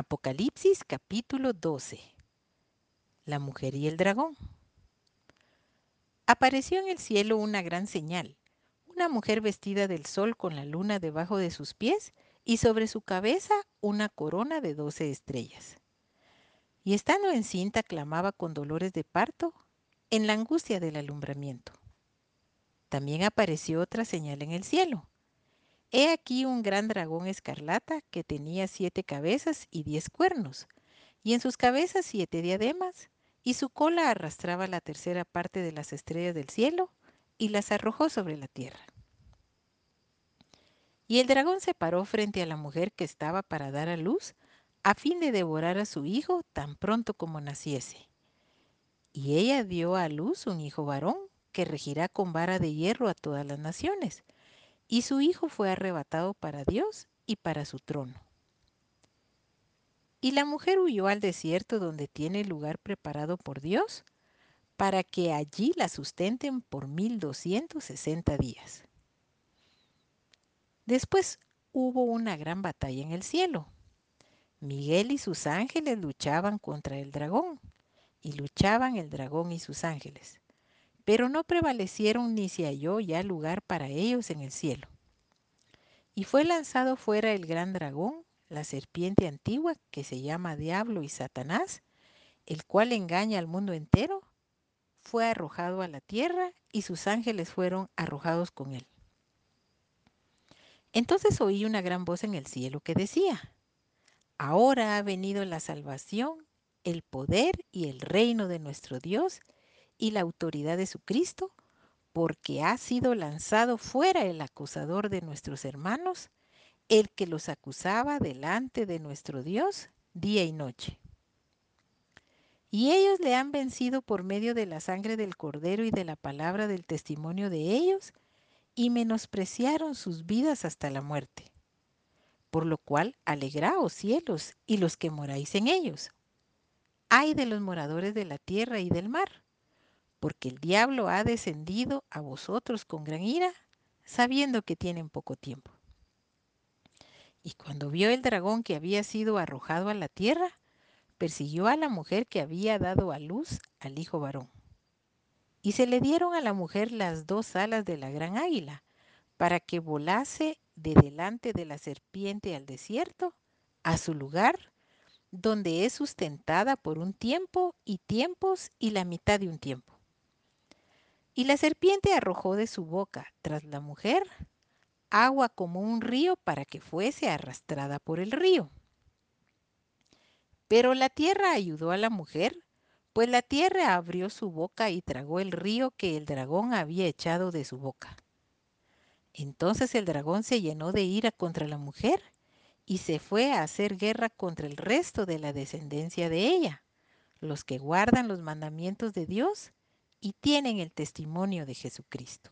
Apocalipsis capítulo 12. La mujer y el dragón. Apareció en el cielo una gran señal, una mujer vestida del sol con la luna debajo de sus pies y sobre su cabeza una corona de doce estrellas. Y estando encinta clamaba con dolores de parto en la angustia del alumbramiento. También apareció otra señal en el cielo He aquí un gran dragón escarlata que tenía siete cabezas y diez cuernos, y en sus cabezas siete diademas, y su cola arrastraba la tercera parte de las estrellas del cielo y las arrojó sobre la tierra. Y el dragón se paró frente a la mujer que estaba para dar a luz, a fin de devorar a su hijo tan pronto como naciese. Y ella dio a luz un hijo varón, que regirá con vara de hierro a todas las naciones y su hijo fue arrebatado para Dios y para su trono. Y la mujer huyó al desierto donde tiene lugar preparado por Dios, para que allí la sustenten por mil doscientos sesenta días. Después hubo una gran batalla en el cielo. Miguel y sus ángeles luchaban contra el dragón, y luchaban el dragón y sus ángeles pero no prevalecieron ni se halló ya lugar para ellos en el cielo. Y fue lanzado fuera el gran dragón, la serpiente antigua, que se llama Diablo y Satanás, el cual engaña al mundo entero, fue arrojado a la tierra y sus ángeles fueron arrojados con él. Entonces oí una gran voz en el cielo que decía, Ahora ha venido la salvación, el poder y el reino de nuestro Dios y la autoridad de su Cristo, porque ha sido lanzado fuera el acusador de nuestros hermanos, el que los acusaba delante de nuestro Dios día y noche. Y ellos le han vencido por medio de la sangre del cordero y de la palabra del testimonio de ellos, y menospreciaron sus vidas hasta la muerte. Por lo cual, alegraos cielos y los que moráis en ellos. Ay de los moradores de la tierra y del mar porque el diablo ha descendido a vosotros con gran ira, sabiendo que tienen poco tiempo. Y cuando vio el dragón que había sido arrojado a la tierra, persiguió a la mujer que había dado a luz al hijo varón. Y se le dieron a la mujer las dos alas de la gran águila, para que volase de delante de la serpiente al desierto, a su lugar, donde es sustentada por un tiempo y tiempos y la mitad de un tiempo. Y la serpiente arrojó de su boca tras la mujer agua como un río para que fuese arrastrada por el río. Pero la tierra ayudó a la mujer, pues la tierra abrió su boca y tragó el río que el dragón había echado de su boca. Entonces el dragón se llenó de ira contra la mujer y se fue a hacer guerra contra el resto de la descendencia de ella, los que guardan los mandamientos de Dios y tienen el testimonio de Jesucristo.